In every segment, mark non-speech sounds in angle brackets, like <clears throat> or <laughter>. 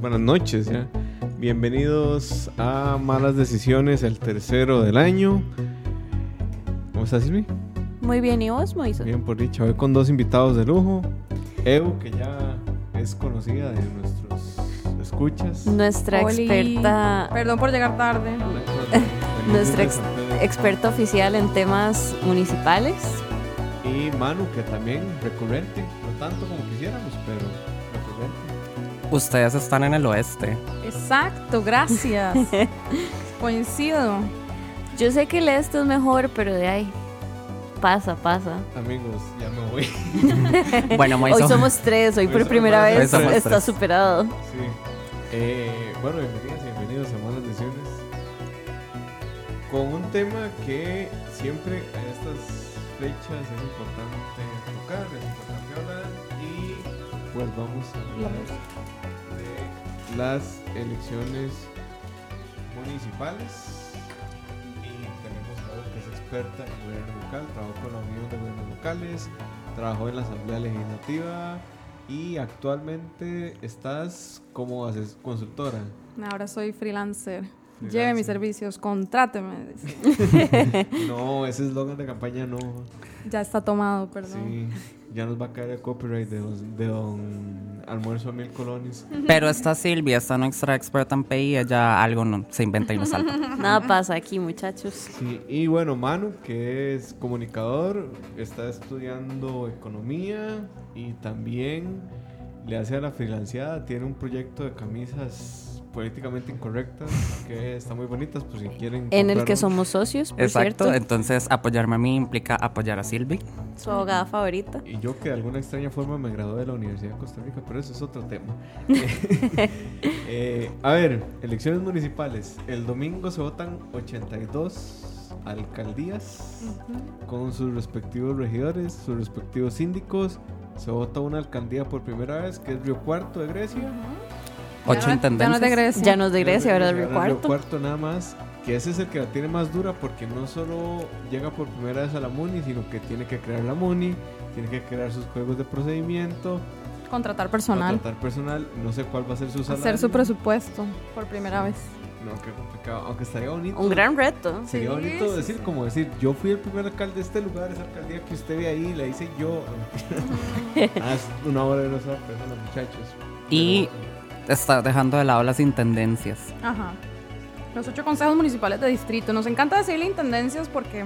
Buenas noches ya. Bienvenidos a Malas Decisiones, el tercero del año. ¿Cómo estás, Silvi? Muy bien, ¿y vos, Moisés? Bien, por dicha. Hoy con dos invitados de lujo. Evo, que ya es conocida de nuestros escuchas. Nuestra Oli. experta, Perdón por llegar tarde. nuestra ex- experta oficial en temas municipales. Y Manu, que también recurrente. No tanto como quisiéramos, pero. Ustedes están en el oeste. Exacto, gracias. <laughs> Coincido. Yo sé que el este es mejor, pero de ahí pasa, pasa. Amigos, ya me voy. <laughs> Bueno, Hoy somos tres, hoy Hoy por primera vez está tres. superado. Sí. Eh, bueno, bienvenidas y bienvenidos a Malas Decisiones. Con un tema que siempre a estas fechas es importante tocar, es importante hablar y pues vamos a hablar las elecciones municipales y tenemos a que es experta en gobierno local, trabajó con la Unión de Gobiernos Locales, trabajó en la Asamblea Legislativa y actualmente estás como ases- consultora. Ahora soy freelancer. Freelancer. Lleve mis servicios, contráteme. <laughs> No, ese eslogan de campaña no. Ya está tomado, perdón. Sí, ya nos va a caer el copyright de, don- de don Almuerzo a Mil Colones. Pero esta Silvia, esta nuestra experta en PI, ella algo no, se inventa y nos salta. <laughs> Nada pasa aquí, muchachos. Sí, y bueno, Manu, que es comunicador, está estudiando economía y también le hace a la freelanceada, tiene un proyecto de camisas políticamente incorrectas que están muy bonitas, pues si quieren. En el que somos socios, por Exacto, cierto. entonces apoyarme a mí implica apoyar a Silvi. Su abogada favorita. Y yo que de alguna extraña forma me gradué de la Universidad de Costa Rica, pero eso es otro tema. <laughs> Eh, a ver, elecciones municipales. El domingo se votan 82 alcaldías con sus respectivos regidores, sus respectivos síndicos. Se vota una alcaldía por primera vez, que es Río Cuarto de Grecia. Ocho Ya no- Ya no es de intendencias. Grecia. Ya nos de Grecia, ¿verdad? Río Río Cuarto. Cuarto nada más. Que ese es el que la tiene más dura porque no solo llega por primera vez a la MUNI, sino que tiene que crear la MUNI, tiene que crear sus juegos de procedimiento, Contratar personal. contratar personal, no sé cuál va a ser su salario. Hacer su presupuesto por primera vez. No, qué complicado, aunque estaría bonito. Un gran reto. Sería Sí, bonito sí, decir, sí. como decir, yo fui el primer alcalde de este lugar, esa alcaldía que usted ve ahí, la hice yo. <laughs> <laughs> ah, es una obra de nuestra persona, muchachos. Y Pero, está dejando de lado las intendencias. Ajá. Los ocho consejos municipales de distrito. Nos encanta decirle intendencias porque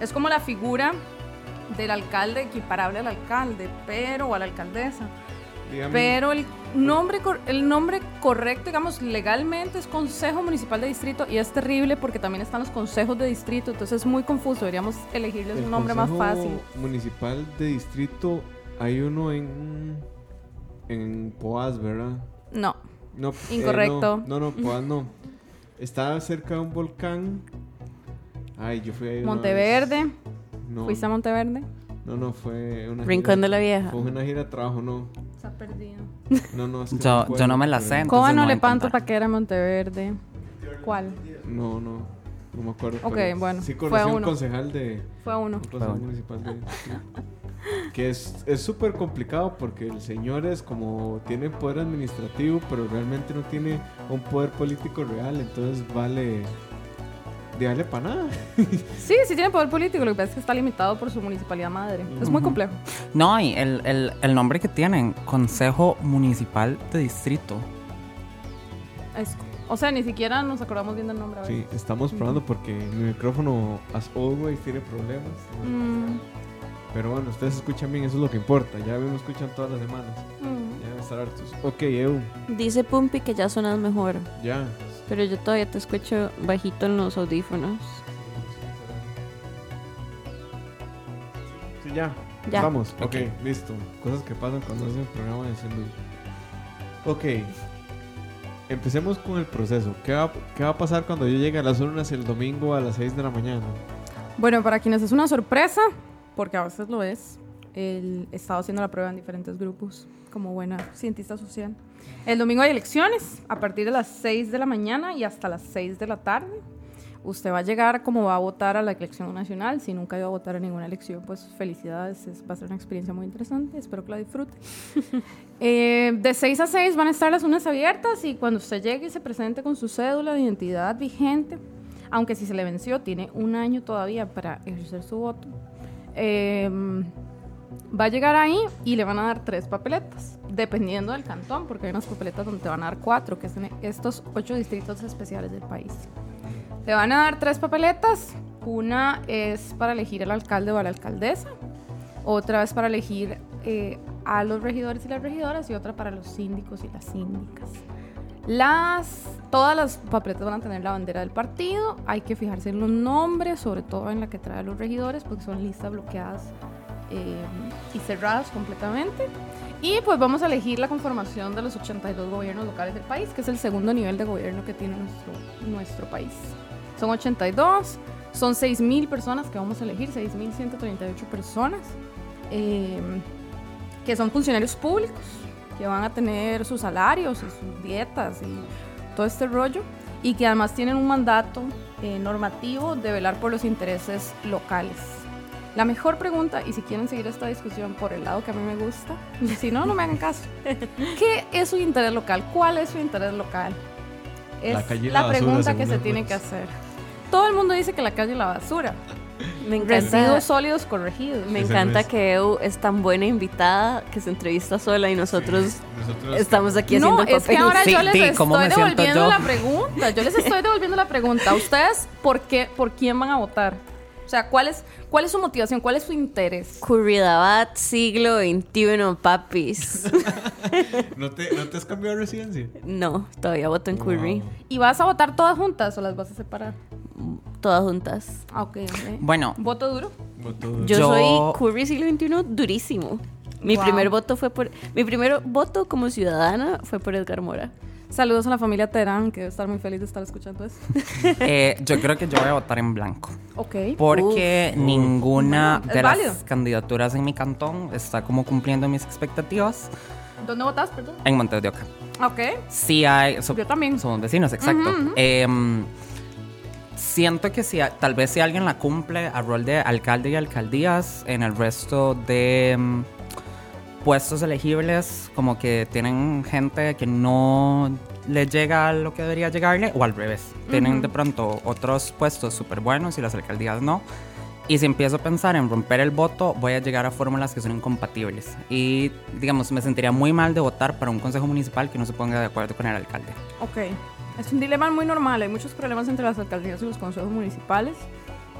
es como la figura del alcalde equiparable al alcalde, pero o a la alcaldesa. dígame, Pero el nombre, cor- el nombre correcto, digamos, legalmente es Consejo Municipal de Distrito y es terrible porque también están los consejos de distrito, entonces es muy confuso. Deberíamos elegirles el un nombre más Consejo fácil. Municipal de distrito, hay uno en. En Poás, ¿verdad? No, No, eh, Incorrecto. no, no, no, Poás no. Está cerca de un volcán. Ay, yo fui ahí. una Monteverde. No, ¿Fuiste a Monteverde? no, no, fue una Rincón de gira- la Vieja. Fue una gira de trabajo, no. Está perdido. No, no, es que <laughs> Yo, puedo, yo no me la sé. Coba no le panto para que era Monteverde. ¿Cuál? No, no, no me acuerdo. Ok, bueno, Sí fue conocí a un uno. concejal de Fue uno. un consejo uno. municipal de. <laughs> que es es súper complicado porque el señor es como tiene poder administrativo, pero realmente no tiene un poder político real, entonces vale de darle para nada. <laughs> Sí, sí tiene poder político, lo que pasa es que está limitado por su municipalidad madre. Es muy complejo. No, y el, el, el nombre que tienen, Consejo Municipal de Distrito. Es O sea, ni siquiera nos acordamos bien del nombre. a Sí, estamos probando porque mi micrófono, as always, tiene problemas. Mm, Pero bueno, ustedes escuchan bien, eso es lo que importa. Ya me escuchan todas las semanas. mm. Ya deben estar hartos. Ok, Eu, Dice Pumpi que ya sonas mejor, ya. pero yo todavía te escucho bajito en los audífonos. Sí, ya. Ya. Vamos, ok, listo. Cosas que pasan cuando hacen programa de salud. Ok. Empecemos con el proceso. ¿Qué va, ¿Qué va a pasar cuando yo llegue a las urnas el domingo a las 6 de la mañana? Bueno, para quienes es una sorpresa, porque a veces lo es, el estado haciendo la prueba en diferentes grupos como buena cientista social. El domingo hay elecciones a partir de las 6 de la mañana y hasta las 6 de la tarde. Usted va a llegar como va a votar a la elección nacional. Si nunca ha ido a votar a ninguna elección, pues felicidades. es- va a ser una experiencia muy interesante. Espero que la disfrute. <laughs> Eh, de 6 a 6 van a estar las urnas abiertas y cuando usted llegue y se presente con su cédula de identidad vigente, aunque si se le venció, tiene un año todavía para ejercer su voto. Eh, va a llegar ahí y le van a dar tres papeletas, dependiendo del cantón, porque hay unas papeletas donde te van a dar cuatro, que son estos ocho distritos especiales del país. Le van a dar tres papeletas. Una es para elegir el alcalde o a la alcaldesa. Otra es para elegir eh, a los regidores y las regidoras. Y otra para los síndicos y las síndicas. Las, todas las papeletas van a tener la bandera del partido. Hay que fijarse en los nombres, sobre todo en la que trae los regidores, porque son listas bloqueadas eh, y cerradas completamente. Y pues vamos a elegir la conformación de los 82 gobiernos locales del país, que es el segundo nivel de gobierno que tiene nuestro, nuestro país. Son 82, son 6.000 personas que vamos a elegir, 6.138 personas, eh, que son funcionarios públicos, que van a tener sus salarios y sus dietas y todo este rollo, y que además tienen un mandato eh, normativo de velar por los intereses locales. La mejor pregunta, y si quieren seguir esta discusión por el lado que a mí me gusta, <laughs> si no, no me hagan caso. ¿Qué es su interés local? ¿Cuál es su interés local? Es La pregunta que se tiene que hacer. Todo el mundo dice que la calle y la basura. Me encanta, Residuos sólidos corregidos. me encanta que Eu es tan buena invitada que se entrevista sola y nosotros Nosotros estamos aquí No, haciendo el es que papel. ahora Sí, yo les di, ¿cómo estoy devolviendo yo? la pregunta. Yo les estoy devolviendo la pregunta. ¿Ustedes por qué, por quién van a votar? O sea, ¿cuál es, cuál es su motivación? ¿Cuál es su interés? Curridabat, siglo XXI, papis. <laughs> ¿No te, ¿No te has cambiado de residencia? no, todavía voto en Curry. ¿Y vas a votar todas juntas o las vas a separar? Todas juntas. Ah, ok, ok. Bueno, ¿Voto duro? Voto- Yo, Yo- soy Curry siglo XXI durísimo. Mi Wow. primer voto fue por. Mi primer voto como ciudadana fue por Edgar Mora. Saludos a la familia Terán, que debe estar muy feliz de estar escuchando eso. <laughs> eh, yo creo que yo voy a votar en blanco. Ok. Porque ninguna de válido. las candidaturas en mi cantón está como cumpliendo mis expectativas ¿Dónde votas, perdón? en Montes de Oca. Ok. Sí hay... so- Yo también. Somos vecinos, exacto. Em, siento que si, tal vez si alguien la cumple a rol de alcalde y alcaldías, en el resto de em, puestos elegibles, como que tienen gente que no le llega lo que debería llegarle, o al revés. Tienen de pronto otros puestos súper buenos y las alcaldías no. Y si empiezo a pensar en romper el voto, voy a llegar a fórmulas que son incompatibles. Y, digamos, me sentiría muy mal de votar para un consejo municipal que no se ponga de acuerdo con el alcalde. Ok. Es un dilema muy normal. Hay muchos problemas entre las alcaldías y los consejos municipales.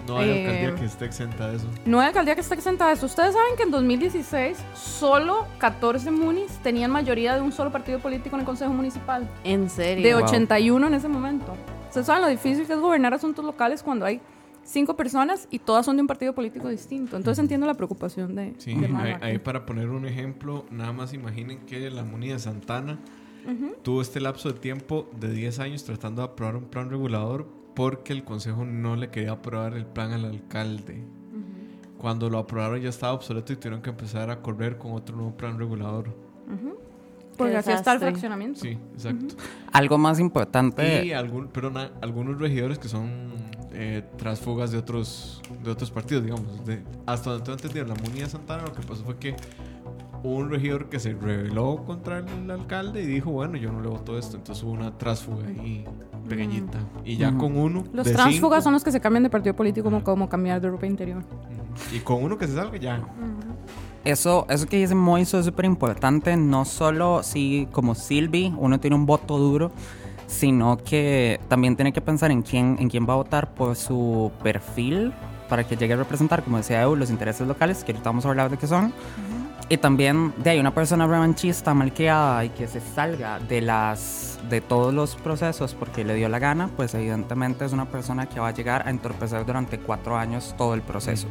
No hay Eh, alcaldía que esté exenta de eso. No hay alcaldía que esté exenta de eso. Ustedes saben que en 2016 solo 14 munis tenían mayoría de un solo partido político en el consejo municipal. En serio. De Wow. 81 en ese momento. Ustedes saben lo difícil que es gobernar asuntos locales cuando hay cinco personas y todas son de un partido político distinto. Entonces entiendo la preocupación de, Sí, de ahí, ahí para poner un ejemplo, nada más imaginen que la Muni de Santana tuvo este lapso de tiempo de 10 años tratando de aprobar un plan regulador porque el consejo no le quería aprobar el plan al alcalde. Cuando lo aprobaron ya estaba obsoleto y tuvieron que empezar a correr con otro nuevo plan regulador. Porque Qué así está el fraccionamiento. Sí, exacto. Algo más importante. Y algún, pero na- algunos regidores que son eh, trasfugas de otros, de otros partidos, digamos. de- hasta donde tengo entendido, la Muni de Santana lo que pasó fue que hubo un regidor que se rebeló contra el, alcalde y dijo, bueno, yo no le voto esto. Entonces hubo una trasfuga ahí pequeñita. Y ya Ujú. con uno... Los de transfugas cinco- son los que se cambian de partido político como, como cambiar de ropa interior. Y con uno que se salga ya. Eso, eso que dice Moiso es súper importante. No solo si, como Silvi, uno tiene un voto duro, sino que también tiene que pensar en quién, en quién va a votar por su perfil para que llegue a representar, como decía Eu, los intereses locales, que ahorita vamos a hablar de qué son. Y también de ahí una persona revanchista, malcriada y que se salga de las de todos los procesos porque le dio la gana, pues evidentemente es una persona que va a llegar a entorpecer durante cuatro años todo el proceso.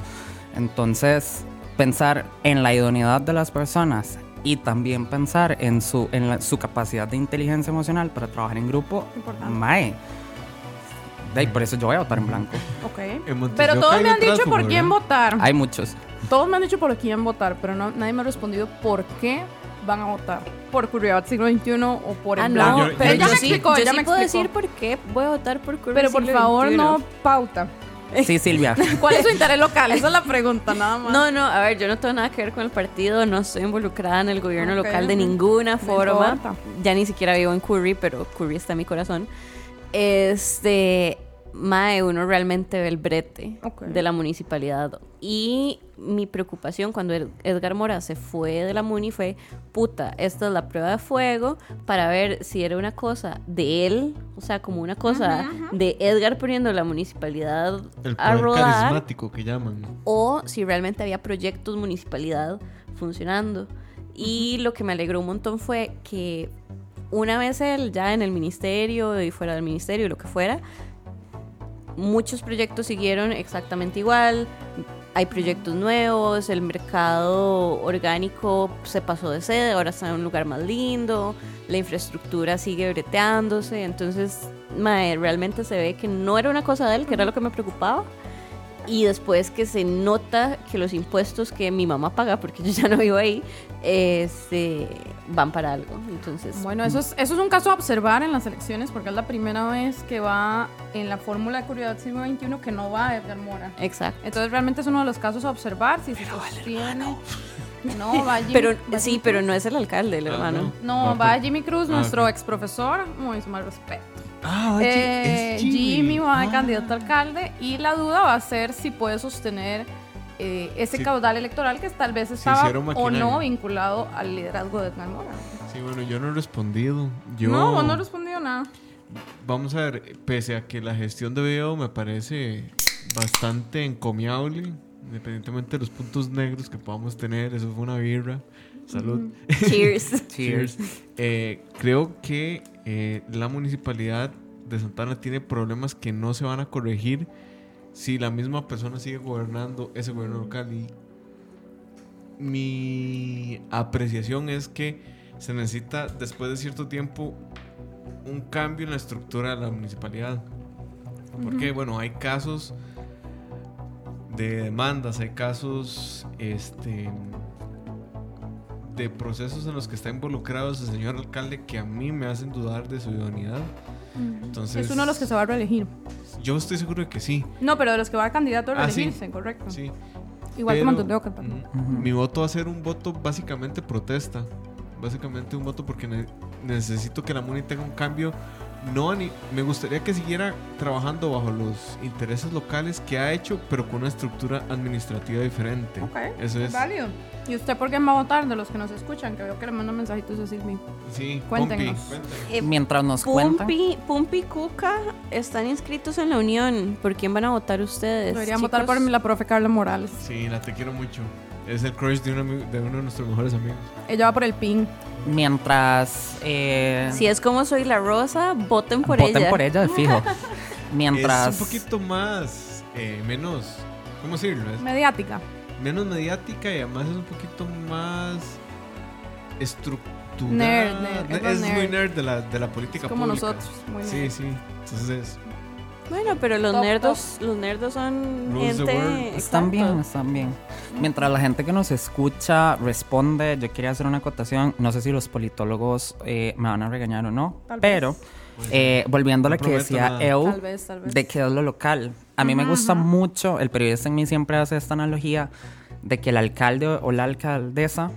Entonces, pensar en la idoneidad de las personas y también pensar en su, en la- su capacidad de inteligencia emocional para trabajar en grupo, Importante. mae. De ahí, por eso yo voy a votar en blanco. Ok. En Pero todos me han dicho por quién votar. Hay muchos. Todos me han dicho por quién votar, pero no, nadie me ha respondido por qué van a votar. Por Curiosidad Siglo XXI o por el Ah, blanco. no, pero ya yo me sí, explicó, yo ya sí me puedo explicó. decir por qué voy a votar por Curva Pero por siglo favor, XXI. no pauta. Sí, Silvia. <laughs> ¿Cuál es su interés local? Esa es la pregunta, nada más. No, no, a ver, yo no tengo nada que ver con el partido, no estoy involucrada en el gobierno Ok, local de ninguna No forma. importa. Ya ni siquiera vivo en Curry, pero Curry está en mi corazón. Este, Mae, uno realmente ve el brete de la municipalidad. Y mi preocupación cuando Ed- Edgar Mora se fue de la Muni fue, puta, esta es la prueba de fuego para ver si era una cosa de él, o sea, como una cosa de Edgar poniendo la municipalidad El a rodar carismático que llaman. o si realmente había proyectos municipalidad funcionando. Y lo que me alegró un montón fue que una vez él ya en el ministerio y fuera del ministerio, lo que fuera, muchos proyectos siguieron exactamente igual. Hay proyectos nuevos, el mercado orgánico se pasó de sede, ahora está en un lugar más lindo, la infraestructura sigue breteándose, entonces mae, realmente se ve que no era una cosa de él, que era lo que me preocupaba, y después que se nota que los impuestos que mi mamá paga, porque yo ya no vivo ahí, este, van para algo. Entonces, Bueno, eso es, eso es un caso a observar en las elecciones porque es la primera vez que va en la fórmula de Curiosidad Siglo XXI que no va Edgar Mora. exacto. Entonces realmente es uno de los casos a observar si se sostiene. No, va <laughs> Jimmy, Pero va sí, Jimmy pero no es el alcalde, el Ah, hermano. No, Ah, va Jimmy Cruz, Ah, nuestro ex profesor. Muy mal respeto. Ah, Eh, Jimmy va de Ah. candidato a alcalde y la duda va a ser si puede sostener eh, ese Sí. caudal electoral que tal vez estaba o no vinculado al liderazgo de Edgar Mora. Sí, bueno, yo no he respondido. Yo, No, no respondió nada. Vamos a ver, pese a que la gestión de video me parece bastante encomiable, independientemente de los puntos negros que podamos tener, eso fue una birra. Salud. Cheers. <laughs> Cheers. Eh, creo que eh, la municipalidad de Santana tiene problemas que no se van a corregir si la misma persona sigue gobernando ese gobierno local. Y mi apreciación es que se necesita, después de cierto tiempo, un cambio en la estructura de la municipalidad. Porque, bueno, hay casos de demandas, hay casos este, de procesos en los que está involucrado ese señor alcalde que a mí me hacen dudar de su idoneidad. Entonces, es uno de los que se va a reelegir. yo estoy seguro de que sí. No, pero de los que va a candidato a Ah, sí. reelegirse, correcto. Sí. Igual que Pero, Montes de Oca, perdón. mm, Mi voto va a ser un voto básicamente protesta. Básicamente un voto porque ne- necesito que la MUNI tenga un cambio. No, ni- me gustaría que siguiera trabajando bajo los intereses locales que ha hecho, pero con una estructura administrativa diferente. Ok, Eso es. válido. ¿Y usted por qué va a votar de los que nos escuchan? Que veo que le mandan mensajitos a Silvi. Sí, Cuéntenos. Eh, Mientras nos cuentan. Pumpi, Pumpi y Cuca están inscritos en la unión. ¿Por quién van a votar ustedes? Deberían chicos? votar por la profe Carla Morales. Sí, la te quiero mucho. Es el crush de, un ami- de uno de nuestros mejores amigos. Ella va por el PIN. Mientras. eh, Si es como soy la rosa, voten por voten ella. por ella, fijo. <laughs> Mientras. Es un poquito más, eh, menos, ¿cómo decirlo? Es Mediática. menos mediática y además es un poquito más estructurada. Nerd, nerd, es muy nerd. de la, de la política Es como pública. nosotros. Muy Sí, sí. Entonces, Bueno, pero los Top, nerdos, los nerdos son Rules the gente. Están bien, están bien. Mientras la gente que nos escucha responde, yo quería hacer una acotación. No sé si los politólogos eh, me van a regañar o no, Tal pero eh, volviendo a lo No que decía nada. Eu, Tal vez, tal vez. de que es lo local. A mí me gusta mucho, el periodista en mí siempre hace esta analogía de que el alcalde o la alcaldesa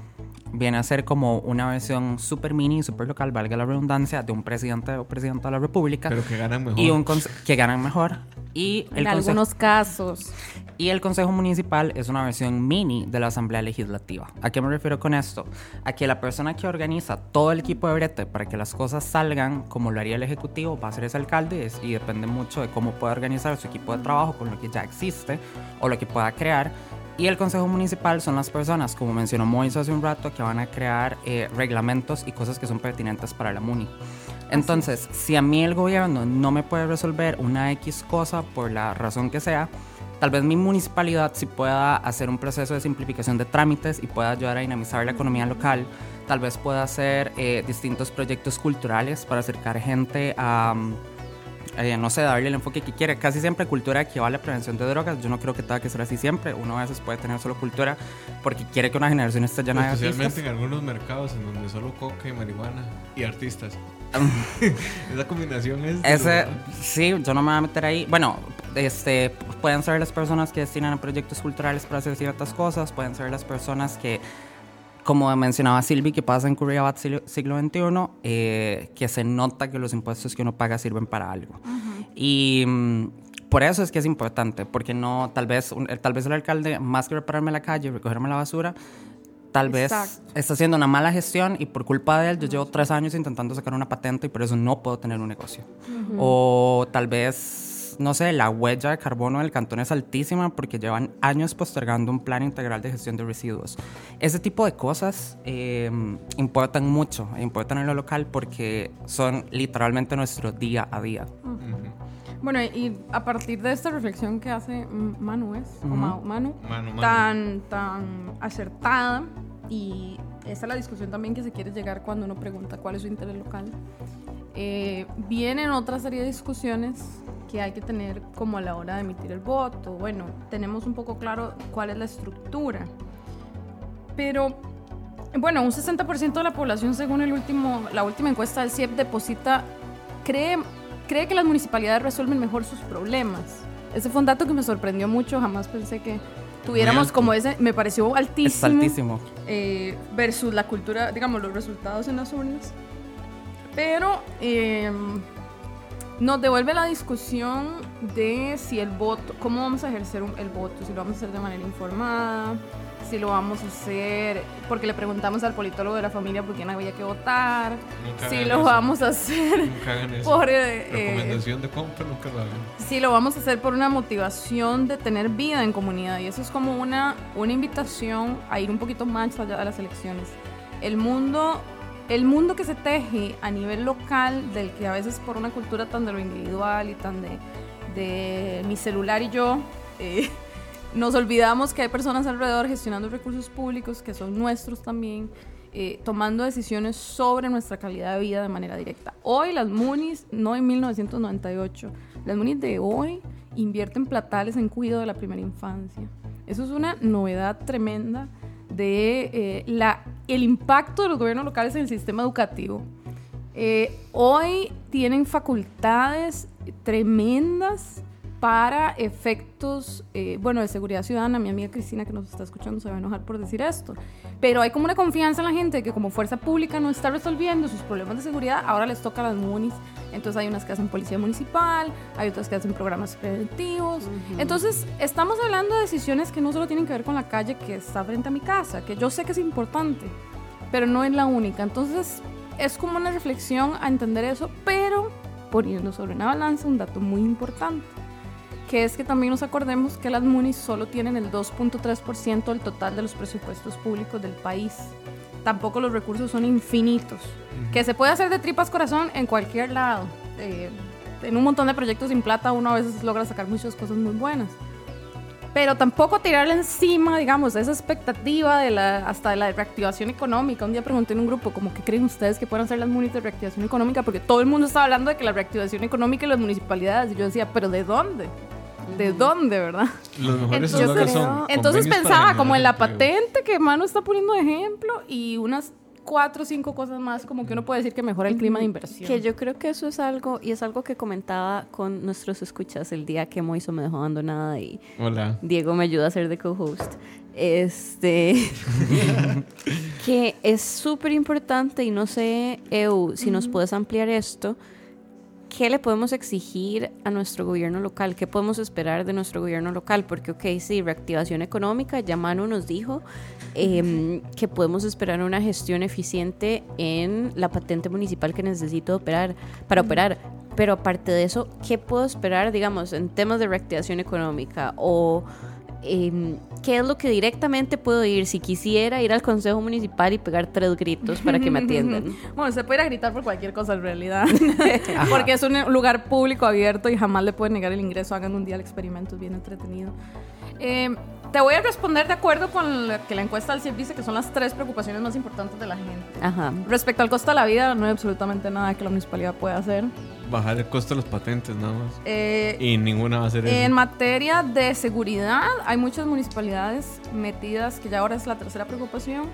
viene a ser como una versión super mini, super local, valga la redundancia, de un presidente o presidenta de la República. Pero que ganan mejor. Y un que ganan mejor. Y el En algunos casos. y el Consejo Municipal es una versión mini de la Asamblea Legislativa. ¿A qué me refiero con esto? A que la persona que organiza todo el equipo de brete para que las cosas salgan como lo haría el Ejecutivo va a ser ese alcalde y depende mucho de cómo pueda organizar su equipo de trabajo con lo que ya existe o lo que pueda crear. Y el Consejo Municipal son las personas, como mencionó Moisés hace un rato, que van a crear eh, reglamentos y cosas que son pertinentes para la MUNI. Entonces, si a mí el gobierno no me puede resolver una X cosa por la razón que sea, tal vez mi municipalidad sí pueda hacer un proceso de simplificación de trámites y pueda ayudar a dinamizar la economía local. Tal vez pueda hacer eh, distintos proyectos culturales para acercar gente a, mm, eh, no sé, darle el enfoque que quiere. Casi siempre cultura equivale a prevención de drogas. Yo no creo que tenga que ser así siempre. Uno a veces puede tener solo cultura porque quiere que una generación esté llena de artistas. Especialmente en algunos mercados en donde solo coca y marihuana y artistas. <laughs> Esa combinación es. Ese, sí, yo no me voy a meter ahí. Bueno, este, pueden ser las personas que destinan a proyectos culturales para hacer ciertas cosas, pueden ser las personas que, como mencionaba Silvi, que pasa en Curriabat siglo, siglo XXI, eh, que se nota que los impuestos que uno paga sirven para algo. Y mm, por eso es que es importante, porque no, tal vez, un- tal vez el alcalde, más que repararme la calle, recogerme la basura, tal vez Exacto. está haciendo una mala gestión y por culpa de él yo llevo tres años intentando sacar una patente y por eso no puedo tener un negocio. O tal vez, no sé, la huella de carbono del cantón es altísima porque llevan años postergando un plan integral de gestión de residuos. Ese tipo de cosas eh, importan mucho, importan en lo local porque son literalmente nuestro día a día. Bueno, y a partir de esta reflexión que hace Manu, ¿es? O Ma- Manu, Manu, Manu. tan, tan acertada, y esa es la discusión también que se quiere llegar cuando uno pregunta cuál es su interés local. Eh, vienen otra serie de discusiones que hay que tener como a la hora de emitir el voto. Bueno, tenemos un poco claro cuál es la estructura. Pero, bueno, un 60% de la población, según el último, la última encuesta del CIEP, deposita, cree, cree que las municipalidades resuelven mejor sus problemas. Ese fue un dato que me sorprendió mucho, jamás pensé que tuviéramos como ese, me pareció altísimo Es altísimo. eh, versus la cultura, digamos, los resultados en las urnas. Pero eh, nos devuelve la discusión de si el voto, cómo vamos a ejercer un- el voto, si lo vamos a hacer de manera informada, si lo vamos a hacer, porque le preguntamos al politólogo de la familia por quién había que votar, Nunca si lo eso. vamos a hacer por... eh, Recomendación de compra, nunca lo hagan. Sí, lo vamos a hacer por una motivación de tener vida en comunidad y eso es como una, una invitación a ir un poquito más allá de las elecciones. El mundo, el mundo que se teje a nivel local, del que a veces por una cultura tan de lo individual y tan de, de mi celular y yo, eh, <laughs> nos olvidamos que hay personas alrededor gestionando recursos públicos que son nuestros también, eh, tomando decisiones sobre nuestra calidad de vida de manera directa. Hoy las MUNIs, no en 1998, las MUNIs de hoy invierten platales en cuidado de la primera infancia. Eso es una novedad tremenda de eh, la, el impacto de los gobiernos locales en el sistema educativo. Eh, hoy tienen facultades tremendas para efectos, eh, bueno, de seguridad ciudadana. Mi amiga Cristina, que nos está escuchando, se va a enojar por decir esto. Pero hay como una confianza en la gente de que como fuerza pública no está resolviendo sus problemas de seguridad, ahora les toca a las MUNIs. Entonces hay unas que hacen policía municipal, hay otras que hacen programas preventivos. Entonces estamos hablando de decisiones que no solo tienen que ver con la calle que está frente a mi casa, que yo sé que es importante, pero no es la única. Entonces es como una reflexión a entender eso, pero poniendo sobre una balanza un dato muy importante, que es que también nos acordemos que las MUNIs solo tienen el 2.3% del total de los presupuestos públicos del país. Tampoco los recursos son infinitos, que se puede hacer de tripas corazón en cualquier lado. Eh, en un montón de proyectos sin plata uno a veces logra sacar muchas cosas muy buenas pero tampoco tirarle encima, digamos, esa expectativa de la, hasta de la reactivación económica. Un día pregunté en un grupo, como qué creen ustedes que pueden hacer las munis de reactivación económica? Porque todo el mundo estaba hablando de que la reactivación económica y las municipalidades. Y yo decía, ¿pero de dónde? ¿De dónde, verdad? Los mejores Entonces, son. entonces pensaba como en la patente que Manu está poniendo de ejemplo y unas cuatro o cinco cosas más como que uno puede decir que mejora el clima de inversión. Que yo creo que eso es algo, y es algo que comentaba con nuestros escuchas el día que Moiso me dejó abandonada y Hola. Diego me ayuda a ser de co-host. Este. <laughs> que es súper importante y no sé, Eu, si nos puedes ampliar esto. ¿Qué le podemos exigir a nuestro gobierno local? ¿Qué podemos esperar de nuestro gobierno local? Porque, ok, sí, reactivación económica, ya Manu nos dijo em, que podemos esperar una gestión eficiente en la patente municipal que necesito operar para operar. Pero aparte de eso, ¿qué puedo esperar, digamos, en temas de reactivación económica o em, qué es lo que directamente puedo ir si quisiera ir al consejo municipal y pegar tres gritos para que me <laughs> atiendan? Bueno, se puede ir a gritar por cualquier cosa en realidad. <laughs> Porque es un lugar público abierto y jamás le pueden negar el ingreso. Hagan un día el experimento, es bien entretenido. Eh, te voy a responder de acuerdo con lo que la encuesta del CIEP dice que son las tres preocupaciones más importantes de la gente. Ajá. Respecto al costo de la vida, no hay absolutamente nada que la municipalidad pueda hacer. Bajar el costo de los patentes nada más. Eh, Y ninguna va a hacer En eso. materia de seguridad, hay muchas municipalidades metidas, que ya ahora es la tercera preocupación.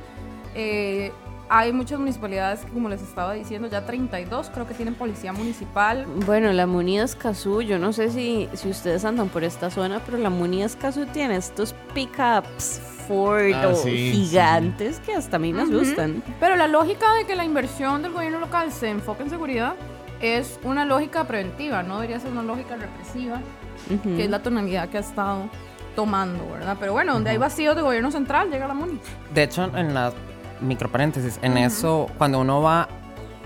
Eh, hay muchas municipalidades que, como les estaba diciendo, ya 32 creo que tienen policía municipal. Bueno, la Muni de Escazú, yo no sé si, si ustedes andan por esta zona, pero la Muni de Escazú tiene estos pickups Ford Ah, o sí, gigantes que hasta a mí me Ujú. gustan. Pero la lógica de que la inversión del gobierno local se enfoque en seguridad es una lógica preventiva, no debería ser una lógica represiva, Ujú. que es la tonalidad que ha estado tomando, ¿verdad? Pero bueno, donde hay vacíos de gobierno central, llega la MUNI. De hecho, en la microparéntesis, en eso, cuando uno va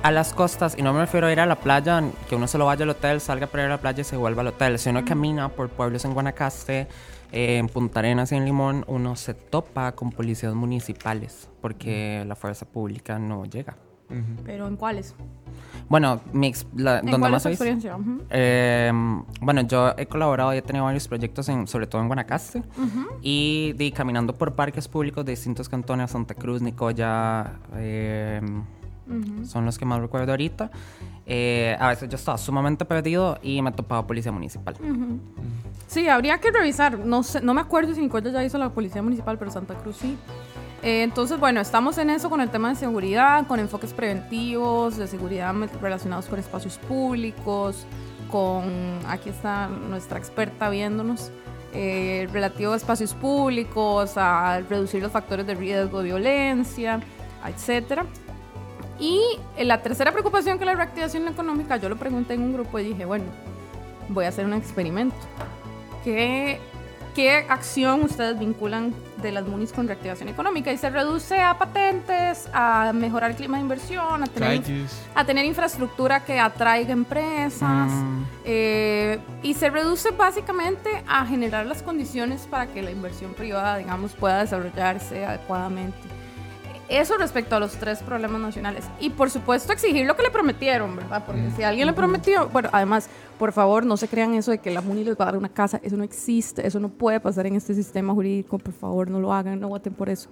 a las costas, y no me refiero a ir a la playa, que uno solo vaya al hotel, salga para ir a la playa y se vuelva al hotel. Si uno camina por pueblos en Guanacaste, eh, en Punta Arenas y en Limón, uno se topa con policías municipales, porque la fuerza pública no llega. Pero ¿en cuáles? Bueno, mi la- ¿En donde es más visto- experiencia? Ujú. Eh, bueno, yo he colaborado y he tenido varios proyectos, en, sobre todo en Guanacaste. Y de, caminando por parques públicos de distintos cantones, Santa Cruz, Nicoya, eh, son los que más recuerdo ahorita. Eh, a veces yo estaba sumamente perdido y me topaba policía municipal. Sí, habría que revisar. No sé, no me acuerdo si Nicoya ya hizo la policía municipal, pero Santa Cruz sí. Eh, entonces, bueno, estamos en eso con el tema de seguridad, con enfoques preventivos, de seguridad relacionados con espacios públicos, con, aquí está nuestra experta viéndonos, eh, relativo a espacios públicos, a reducir los factores de riesgo de violencia, etcétera. Y eh, la tercera preocupación que es la reactivación económica, yo lo pregunté en un grupo y dije, bueno, voy a hacer un experimento. ¿Qué, qué acción ustedes vinculan de las MUNIs con reactivación económica? Y se reduce a patentes, a mejorar el clima de inversión, a tener, a tener infraestructura que atraiga empresas. Mm. eh, y se reduce básicamente a generar las condiciones para que la inversión privada, digamos, pueda desarrollarse adecuadamente. Eso respecto a los tres problemas nacionales. Y por supuesto exigir lo que le prometieron, ¿verdad? Porque si alguien le prometió, bueno, además, por favor, no se crean eso de que la MUNI les va a dar una casa. Eso no existe, eso no puede pasar en este sistema jurídico. Por favor, no lo hagan, no voten por eso.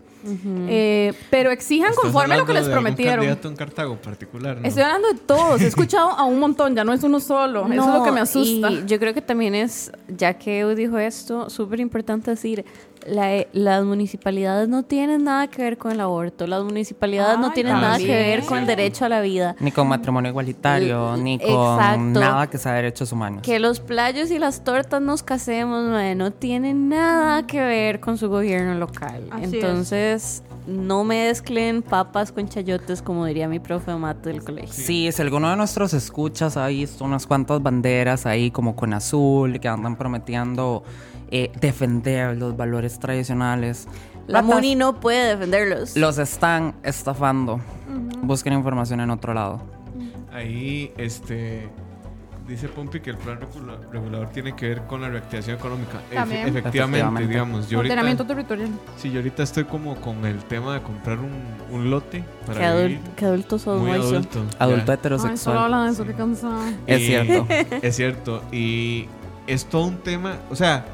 Eh, pero exijan ¿Estás conforme a lo que les de algún prometieron. candidato en Cartago en particular, ¿no? Estoy hablando de todos. He escuchado a un montón, ya no es uno solo. eso es lo que me asusta. Y yo creo que también es, ya que dijo esto, súper importante decir, la- las municipalidades no tienen nada que ver con el aborto, las municipalidades no Ay, tienen nada que ver con el derecho a la vida. Ni con matrimonio igualitario, L- ni con exacto. nada que sea derechos humanos. Que los playos y las tortas nos casemos, no tienen nada que ver con su gobierno local. Así es. Entonces, no mezclen papas con chayotes, como diría mi profe de mate del colegio. Sí, si alguno de nuestros escuchas ha visto unas cuantas banderas ahí como con azul que andan prometiendo eh, defender los valores tradicionales. La patas, MUNI no puede defenderlos. los están estafando. Busquen información en otro lado. Ahí, este. Dice Pompi que el plan regula- regulador tiene que ver con la reactivación económica. Efe- También. efectivamente, Efectivamente. digamos. Yo ahorita, territorial. sí, yo ahorita estoy como con el tema de comprar un, un lote para Qué, vivir adul- qué adultos sos, muy adulto. Adulto ya. Ay, solo heterosexual. habla de eso, qué cansado. Es Y- cierto. <laughs> Es cierto. Y es todo un tema. O sea,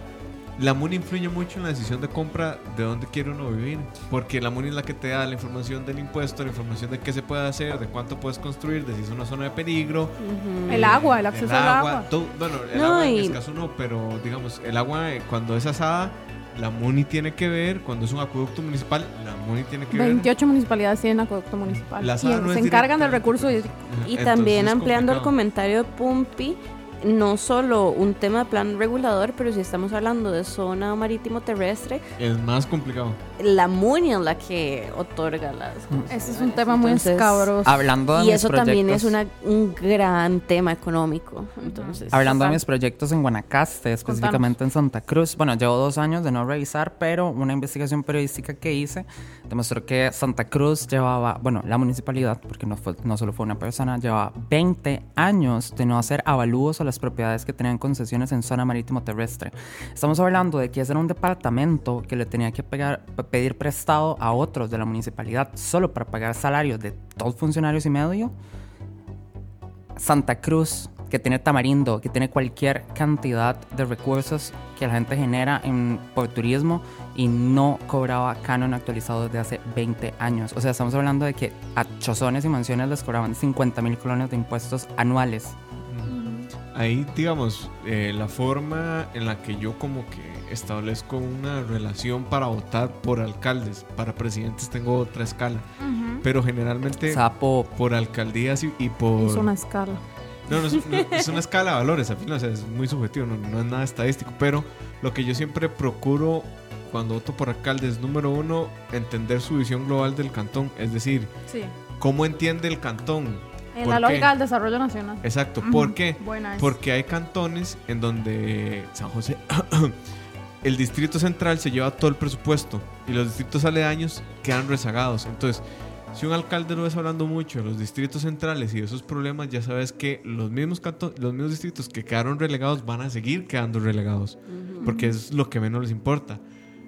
la MUNI influye mucho en la decisión de compra de dónde quiere uno vivir. Porque la MUNI es la que te da la información del impuesto, la información de qué se puede hacer, de cuánto puedes construir, de si es una zona de peligro. Ujú. El agua, el acceso al agua. todo- bueno, el No, agua en y- Escazú no, pero digamos, el agua eh, cuando es asada la MUNI tiene que ver, cuando es un acueducto municipal, la MUNI tiene que ver. 28 municipalidades tienen acueducto municipal. La y no se encargan del recurso Y también ampliando el comentario de Pumpi, no solo un tema de plan regulador, pero si estamos hablando de zona marítimo terrestre, Es más complicado. la MUNI es la que otorga las Ese es un tema muy Entonces, escabroso. Hablando de Y mis eso también es proyectos- una, un gran tema económico. Entonces, Hablando de mis proyectos en Guanacaste, específicamente en Santa Cruz, bueno, llevo dos años de no revisar, pero una investigación periodística que hice demostró que Santa Cruz llevaba, bueno, la municipalidad, porque no, fue, no solo fue una persona, llevaba 20 años de no hacer avalúos a las propiedades que tenían concesiones en zona marítimo terrestre. Estamos hablando de que ese era un departamento que le tenía que pegar- pedir prestado a otros de la municipalidad solo para pagar salarios de dos funcionarios y medio. Santa Cruz, que tiene Tamarindo, que tiene cualquier cantidad de recursos que la gente genera en, por turismo y no cobraba canon actualizado desde hace 20 años. O sea, estamos hablando de que a chozones y mansiones les cobraban 50 mil colones de impuestos anuales. Ahí, digamos, eh, la forma en la que yo como que establezco una relación para votar por alcaldes, para presidentes tengo otra escala, pero generalmente Sapo, por alcaldías y, y por... Es una escala. No, no es, no, es una escala de valores, al final, o sea, es muy subjetivo, no, no es nada estadístico, pero lo que yo siempre procuro cuando voto por alcaldes, número uno, entender su visión global del cantón, es decir, Sí. cómo entiende el cantón. En ¿Por la qué? lógica del desarrollo nacional. Exacto. ¿por qué? Buena. Porque hay cantones en donde San José, <coughs> el distrito central se lleva todo el presupuesto y los distritos aledaños quedan rezagados. Entonces, si un alcalde lo ves hablando mucho de los distritos centrales y de esos problemas, ya sabes que los mismos, los mismos distritos que quedaron relegados van a seguir quedando relegados, porque es lo que menos les importa.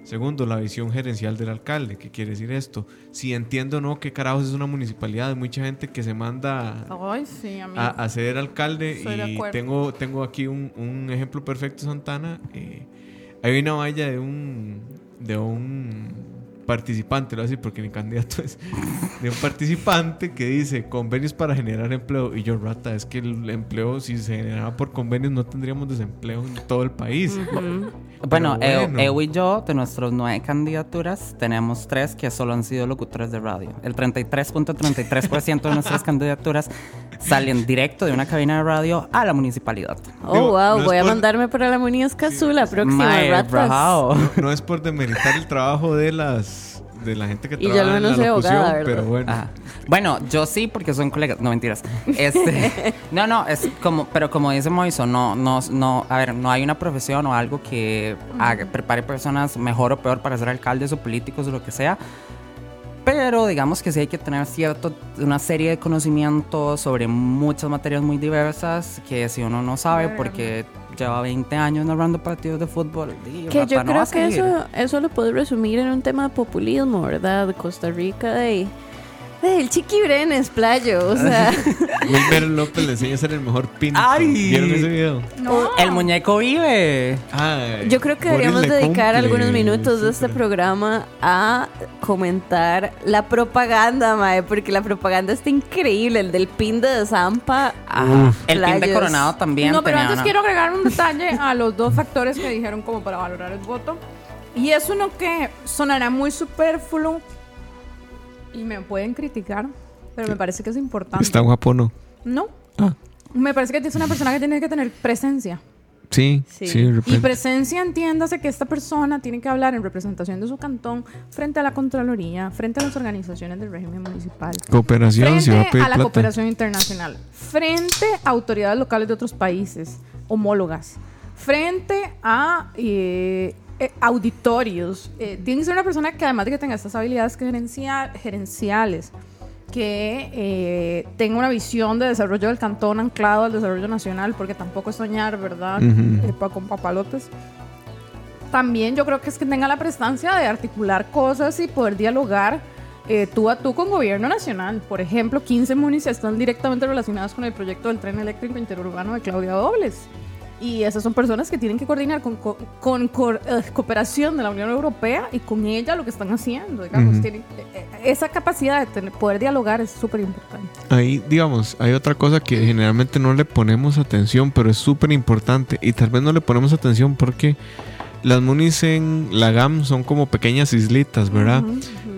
Segundo, la visión gerencial del alcalde. ¿Qué quiere decir esto? Si entiendo o no qué carajos es una municipalidad, hay mucha gente que se manda Ay, sí, amigo. a, a ser alcalde y tengo, tengo aquí un, un ejemplo perfecto, Santana. Eh, hay una valla de un, de un participante, lo voy a decir porque mi candidato es de un participante que dice convenios para generar empleo. Y yo, rata, es que el empleo, si se generaba por convenios, no tendríamos desempleo en todo el país. Bueno, Eu- bueno. Eu y yo, de nuestras nueve candidaturas, tenemos tres que solo han sido locutores de radio. El 33.33% de nuestras candidaturas salen directo de una cabina de radio a la municipalidad. Oh, Digo, wow, no voy a mandarme para la Muñoz Cazú la próxima, ratas. No, no es por demeritar el trabajo de las de la gente que Y yo trabaja al en la locución, abogada, pero bueno. Ajá. Bueno, yo sí, porque son colegas. No, mentiras. Este, <laughs> no, no, es como, pero como dice Moiso, no, no, no, a ver, no hay una profesión o algo que haga- prepare personas mejor o peor para ser alcaldes o políticos o lo que sea. Pero digamos que sí hay que tener cierto, una serie de conocimientos sobre muchas materias muy diversas que si uno no sabe porque lleva 20 años narrando partidos de fútbol. di, Que yo no creo que eso, eso lo puedo resumir en un tema de populismo, ¿verdad? Costa Rica, de, de el Chiqui Brenes, playo, o sea, Wilmer López le enseña a ser el mejor pinto. ¡Ay! ¿Vieron ese video? No. El muñeco vive. Ay, yo creo que deberíamos dedicar cumple, algunos minutos de este programa a comentar la propaganda, mae, porque la propaganda está increíble, el del pin de Zampa. El pin de. Coronado también. No, pero tenía antes una- quiero agregar un detalle a los dos factores que dijeron como para valorar el voto. Y es uno que sonará muy superfluo y me pueden criticar, pero me parece que es importante. Está guapo, ¿no? No. Ah. Me parece que es una persona que tiene que tener presencia. Sí, Sí. Y presencia, entiéndase que esta persona tiene que hablar en representación de su cantón frente a la Contraloría, frente a las organizaciones del régimen municipal, Cooperación, si va a frente pedir a la plata. cooperación internacional, frente a autoridades locales de otros países, homólogas, frente a eh, eh, auditorios. Eh, tiene que ser una persona que además de que tenga estas habilidades gerencia- gerenciales, que eh, tenga una visión de desarrollo del cantón anclado al desarrollo nacional, porque tampoco es soñar, ¿verdad? Pa- con papalotes. También yo creo que es que tenga la prestancia de articular cosas y poder dialogar tú a tú con gobierno nacional. Por ejemplo, 15 municipios están directamente relacionados con el proyecto del tren eléctrico interurbano de Claudia Dobles. Y esas son personas que tienen que coordinar con, co- con cor- eh, cooperación de la Unión Europea y con ella lo que están haciendo. Digamos, Ujú. Tienen- eh, eh, esa capacidad de tener- poder dialogar es súper importante. Ahí, digamos, hay otra cosa que generalmente no le ponemos atención, pero es súper importante. Y tal vez no le ponemos atención porque las munis en la GAM son como pequeñas islitas, ¿verdad?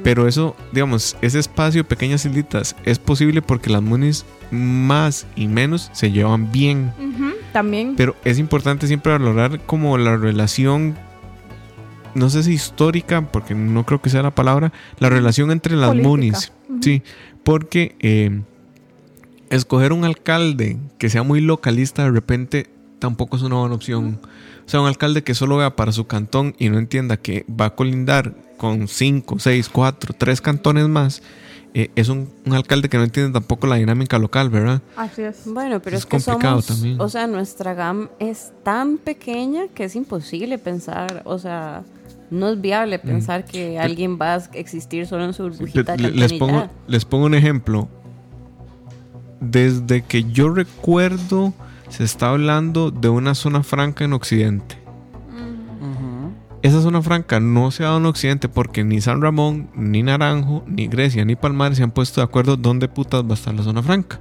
Pero eso, digamos, ese espacio, pequeñas islitas, es posible porque las munis más y menos se llevan bien. También. Pero es importante siempre valorar como la relación, no sé si histórica, porque no creo que sea la palabra, la relación entre las Política. munis. Sí, porque eh, escoger un alcalde que sea muy localista de repente tampoco es una buena opción. O sea, un alcalde que solo vea para su cantón y no entienda que va a colindar con 5, 6, 4, 3 cantones más, eh, es un, un alcalde que no entiende tampoco la dinámica local, ¿verdad? Así es. Bueno, pero Es es, que complicado somos, también. o sea, nuestra GAM es tan pequeña que es imposible pensar, o sea, no es viable pensar que alguien va a existir solo en su burbujita pongo, les pongo un ejemplo. Desde que yo recuerdo, se está hablando de una zona franca en Occidente. Esa zona franca no se ha dado en Occidente porque ni San Ramón, ni Naranjo, ni Grecia, ni Palmares se han puesto de acuerdo dónde putas va a estar la zona franca.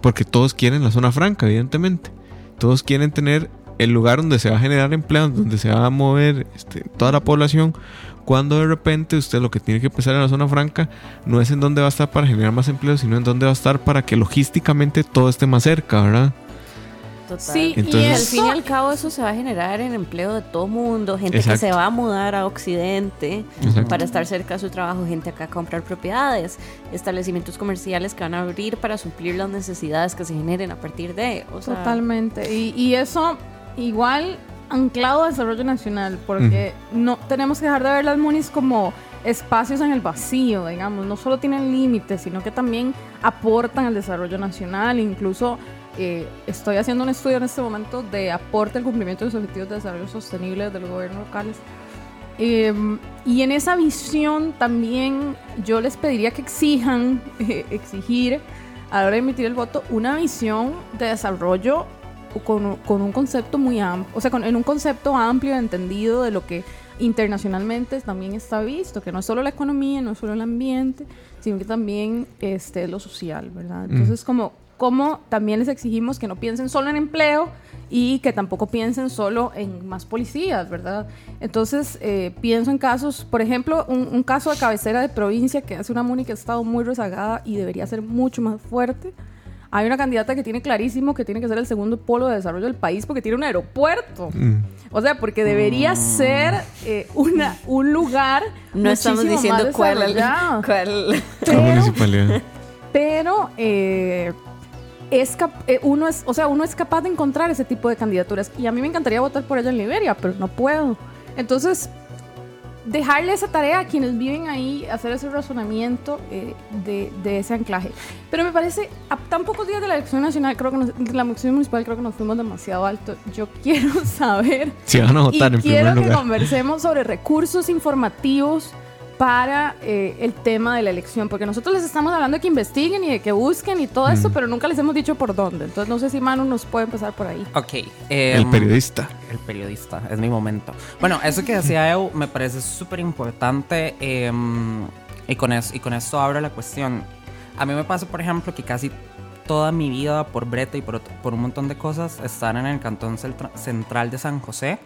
Porque todos quieren la zona franca, evidentemente. Todos quieren tener el lugar donde se va a generar empleo, donde se va a mover este, toda la población. Cuando de repente usted lo que tiene que pensar en la zona franca no es en dónde va a estar para generar más empleo, sino en dónde va a estar para que logísticamente todo esté más cerca, ¿verdad? Total. Sí, Entonces- y al fin y al cabo eso se va a generar en empleo de todo mundo, gente Exacto. que se va a mudar a Occidente Exacto. para estar cerca de su trabajo, gente acá a comprar propiedades, establecimientos comerciales que van a abrir para suplir las necesidades que se generen a partir de, o sea, Totalmente. Y, y eso igual anclado a desarrollo nacional, porque no tenemos que dejar de ver las munis como espacios en el vacío, digamos, no solo tienen límites, sino que también aportan al desarrollo nacional, incluso eh, estoy haciendo un estudio en este momento de aporte al cumplimiento de los objetivos de desarrollo sostenible de los gobiernos locales. Eh, y en esa visión también yo les pediría que exijan, <laughs> exigir a la hora de emitir el voto, una visión de desarrollo con, con un concepto muy amplio, o sea, con, en un concepto amplio, entendido de lo que internacionalmente también está visto, que no es solo la economía, no es solo el ambiente, sino que también este, lo social, ¿verdad? Entonces, como, como también les exigimos que no piensen solo en empleo y que tampoco piensen solo en más policías, ¿verdad? Entonces, eh, pienso en casos, por ejemplo, un, un caso de cabecera de provincia que hace una MUNI que ha estado muy rezagada y debería ser mucho más fuerte. Hay una candidata que tiene clarísimo que tiene que ser el segundo polo de desarrollo del país porque tiene un aeropuerto. Mm. O sea, porque debería ser eh, una, un lugar no estamos diciendo más cuál, <laughs> cuál La Pero- municipalidad. pero eh, es eh, uno es, o sea, uno es capaz de encontrar ese tipo de candidaturas y a mí me encantaría votar por ella en Liberia, pero no puedo. Entonces, dejarle esa tarea a quienes viven ahí, hacer ese razonamiento eh, de, de ese anclaje. Pero me parece, a tan pocos días de la elección nacional, creo que nos- de la elección municipal, creo que nos fuimos demasiado alto. Yo <laughs> quiero saber Si van a votar y en quiero primer que lugar. conversemos sobre recursos informativos para eh, el tema de la elección, porque nosotros les estamos hablando de que investiguen y de que busquen y todo Mm. pero nunca les hemos dicho por dónde. Entonces no sé si Manu nos puede empezar por ahí. Ok. El em, periodista. El periodista, es mi momento. Bueno, eso que decía <laughs> Eu me parece súper importante em, y, con es- y con esto abro la cuestión. A mí me pasa, por ejemplo, que casi toda mi vida por Breta y por, por un montón de cosas están en el cantón central de San José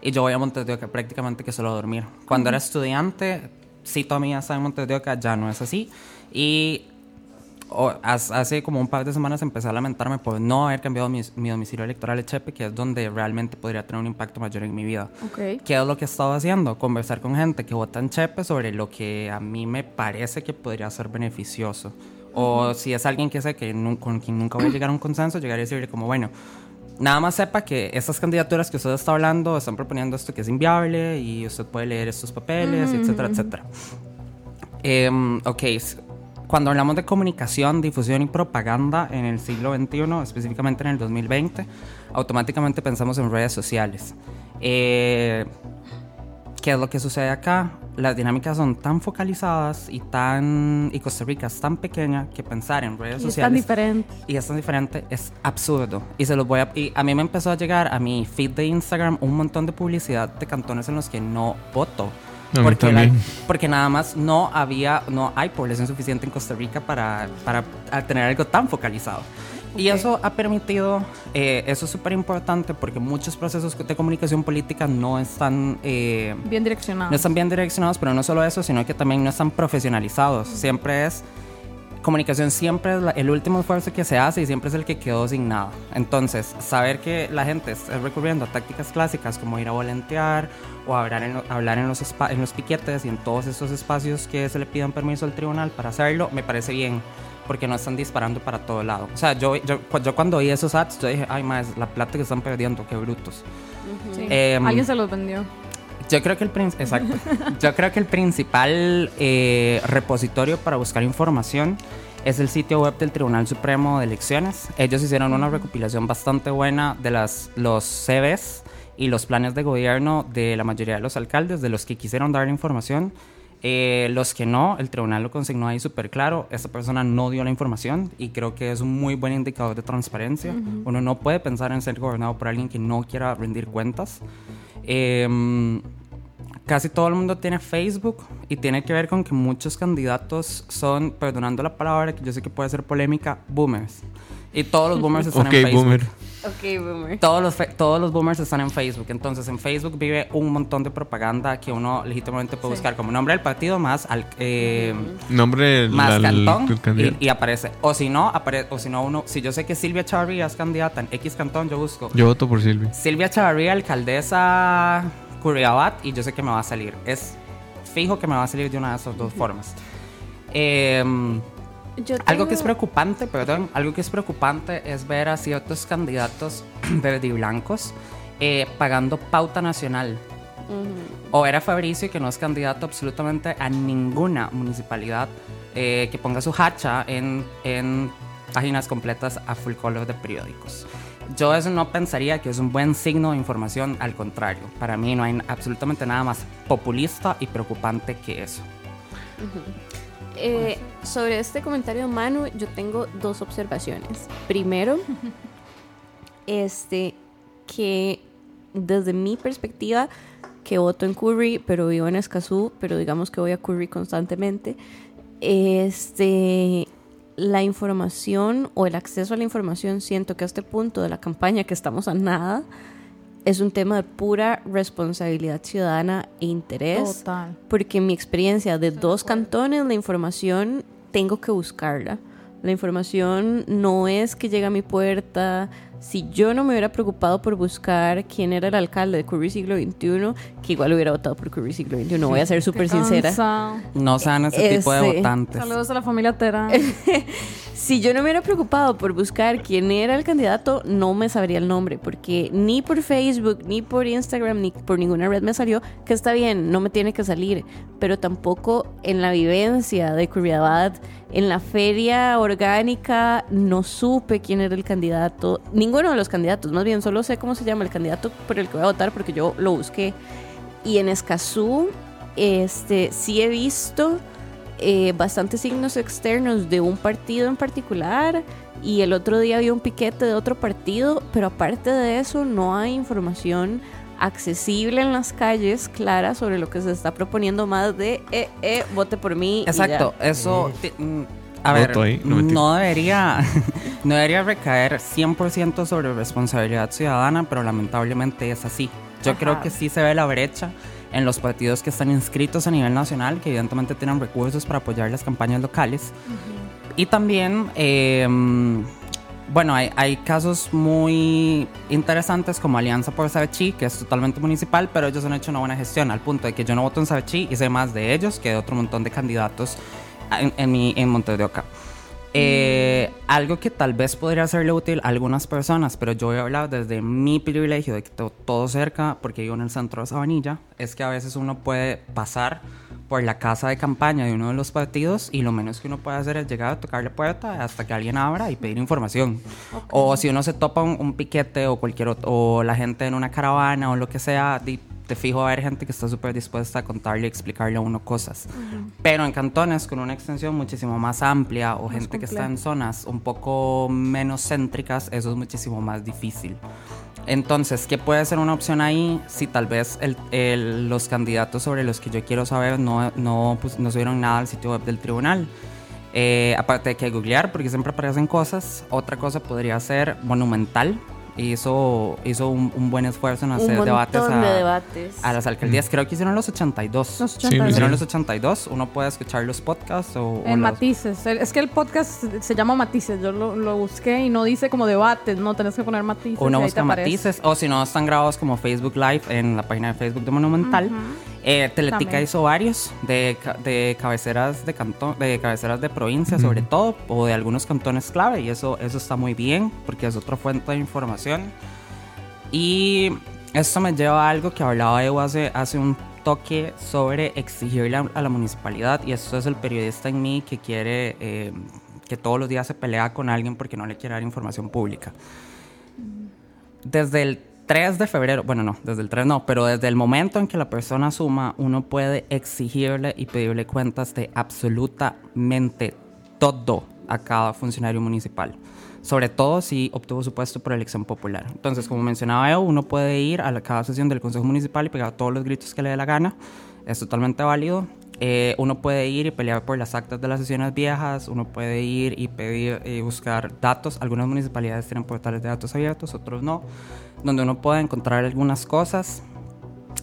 y yo voy a Montes de Oca prácticamente que solo a dormir. Cuando era estudiante, sí, toda mi estaba en Montes de Oca, ya no es así. Y o- hace como un par de semanas empecé a lamentarme por no haber cambiado mi, mi domicilio electoral de Chepe, que es donde realmente podría tener un impacto mayor en mi vida. Ok. ¿Qué es lo que he estado haciendo? Conversar con gente que vota en Chepe sobre lo que a mí me parece que podría ser beneficioso. O si es alguien que sé que con quien nunca voy a llegar a un consenso, llegar y decirle como, bueno, nada más sepa que estas candidaturas que usted está hablando están proponiendo esto que es inviable y usted puede leer estos papeles, etcétera, etcétera. Em, ok, cuando hablamos de comunicación, difusión y propaganda en el siglo XXI, específicamente en el 2020, automáticamente pensamos en redes sociales. Eh, ¿Qué es lo que sucede acá? Las dinámicas son tan focalizadas y tan y Costa Rica es tan pequeña que pensar en redes Y es tan sociales diferente. y es tan diferente es absurdo y se los voy a y a mí me empezó a llegar a mi feed de Instagram un montón de publicidad de cantones en los que no voto A mí porque, la- porque nada más no había no hay población suficiente en Costa Rica para para tener algo tan focalizado Y eso ha permitido, eh, eso es súper importante porque muchos procesos de comunicación política no están... eh, Bien direccionado. no están bien direccionados, pero no solo eso, sino que también no están profesionalizados. Siempre es comunicación siempre es la- el último esfuerzo que se hace y siempre es el que quedó sin nada. Entonces, saber que la gente está recurriendo a tácticas clásicas como ir a volantear o hablar en, hablar en, los, en los piquetes y en todos estos espacios que se le pidan permiso al tribunal para hacerlo, me parece bien. Porque no están disparando para todo lado. O sea, yo, yo, yo cuando oí esos ads, yo dije, ay, más, la plata que están perdiendo, qué brutos. Sí. Em, Alguien se los vendió. Yo creo que el exacto. <laughs> Yo creo que el principal eh, repositorio para buscar información es el sitio web del Tribunal Supremo de Elecciones. Ellos hicieron una recopilación bastante buena de las los CVs y los planes de gobierno de la mayoría de los alcaldes, de los que quisieron dar la información. Eh, los que no, el tribunal lo consignó ahí súper claro. Esta persona no dio la información y creo que es un muy buen indicador de transparencia. Uno no puede pensar en ser gobernado por alguien que no quiera rendir cuentas. Em, casi todo el mundo tiene Facebook y tiene que ver con que muchos candidatos son, perdonando la palabra que yo sé que puede ser polémica, boomers. Y todos los boomers <laughs> están Ok, en Facebook. boomer. Ok, boomer. Todos los, todos los boomers están en Facebook. Entonces, en Facebook vive un montón de propaganda que uno legítimamente puede buscar como nombre del partido más al, eh, Nombre del más cantón y, y aparece. O si no, apare- o si no uno, si yo sé que Silvia Chavarría es candidata en X cantón, yo busco Yo voto por Silvia. Silvia Chavarría, alcaldesa Curriabat, y yo sé que me va a salir. Es fijo que me va a salir de una de esas dos formas. Em, Yo algo que es tengo- preocupante, perdón, algo que es preocupante es ver a ciertos candidatos <clears throat> verde y blancos eh, pagando pauta nacional. O era Fabricio, que no es candidato absolutamente a ninguna municipalidad, eh, que ponga su hacha en, en páginas completas a full color de periódicos. Yo eso no pensaría que es un buen signo de información, al contrario. Para mí no hay absolutamente nada más populista y preocupante que eso. Eh, sobre este comentario de Manu, yo tengo dos observaciones. Primero, <laughs> este, que desde mi perspectiva, que voto en Curry, pero vivo en Escazú, pero digamos que voy a Curry constantemente, este, la información o el acceso a la información, siento que a este punto de la campaña que estamos a nada, es un tema de pura responsabilidad ciudadana e interés Total. porque en mi experiencia de dos cantones, la información tengo que buscarla. La información no es que llega a mi puerta. Si yo no me hubiera preocupado por buscar quién era el alcalde de Curry siglo XXI, que igual hubiera votado por Curry siglo XXI, voy a ser súper sincera. No sean ese tipo de votantes. Saludos a la familia Terán. <laughs> Si yo no me hubiera preocupado por buscar quién era el candidato, no me sabría el nombre, porque ni por Facebook, ni por Instagram, ni por ninguna red me salió, que está bien, no me tiene que salir, pero tampoco en la vivencia de Curriabat, en la feria orgánica, no supe quién era el candidato, ninguno de los candidatos, más bien solo sé cómo se llama el candidato por el que voy a votar, porque yo lo busqué. Y en Escazú, este, sí he visto eh, bastantes signos externos de un partido en particular y el otro día había un piquete de otro partido, pero aparte de eso no hay información accesible en las calles clara sobre lo que se está proponiendo más de eh, eh, vote por mí. y Exacto, ya. eso. mm, a ver, ahí, no, debería, <laughs> no debería recaer 100% sobre responsabilidad ciudadana, pero lamentablemente es así. Yo Ajá. creo que sí se ve la brecha en los partidos que están inscritos a nivel nacional, que evidentemente tienen recursos para apoyar las campañas locales. Y también, eh, bueno, hay, hay casos muy interesantes como Alianza por Sabechi, que es totalmente municipal, pero ellos han hecho una buena gestión, al punto de que yo no voto en Sabechi y sé más de ellos que de otro montón de candidatos en, en, mi, en. Eh, Algo que tal vez podría serle útil a algunas personas, pero yo voy a hablar desde mi privilegio de que tengo todo cerca, porque vivo en el centro de Sabanilla, es que a veces uno puede pasar por la casa de campaña de uno de los partidos y lo menos que uno puede hacer es llegar a tocar la puerta hasta que alguien abra y pedir información. O si uno se topa un, un piquete o cualquier otro, o la gente en una caravana o lo que sea, te fijo a ver gente que está súper dispuesta a contarle y explicarle a uno cosas. Pero en cantones con una extensión muchísimo más amplia o gente que está en zonas un poco menos céntricas, eso es muchísimo más difícil. Entonces, ¿qué puede ser una opción ahí si tal vez el- el- los candidatos sobre los que yo quiero saber no, no, pues, no subieron nada al sitio web del tribunal? Eh, aparte de que googlear, porque siempre aparecen cosas, otra cosa podría ser Monumental. Hizo, hizo un, un buen esfuerzo en hacer Un debates, a, de debates. a las alcaldías. Creo que hicieron los 82. Los Sí, 80. Hicieron sí. los 82. Uno puede escuchar los podcasts o, En los- matices. Es que el podcast se llama matices. Yo lo, lo busqué y no dice como debates. No, tenés que poner matices. Uno busca matices, o si no, están grabados como Facebook Live en la página de Facebook de Monumental. Eh, Teletica También. hizo varios de, de cabeceras de cantón, de cabeceras de provincia, sobre todo, o de algunos cantones clave, y eso, eso está muy bien, porque es otra fuente de información. Y esto me lleva a algo que hablaba Evo hace, hace un toque sobre exigirle a, la municipalidad, y esto es el periodista en mí que quiere, eh, que todos los días se pelea con alguien porque no le quiere dar información pública desde el 3 de febrero, bueno, no, desde el 3 no, pero desde el momento en que la persona suma, uno puede exigirle y pedirle cuentas de absolutamente todo a cada funcionario municipal. Sobre todo si obtuvo su puesto por elección popular. Entonces, como mencionaba yo, uno puede ir a la, cada sesión del Consejo Municipal y pegar todos los gritos que le dé la gana. Es totalmente válido. Eh, uno puede ir y pelear por las actas de las sesiones viejas, uno puede ir y pedir y buscar datos. Algunas municipalidades tienen portales de datos abiertos, otros no, donde uno puede encontrar algunas cosas.